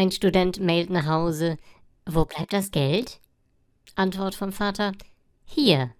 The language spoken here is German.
Ein Student mailt nach Hause. Wo bleibt das Geld? Antwort vom Vater. Hier,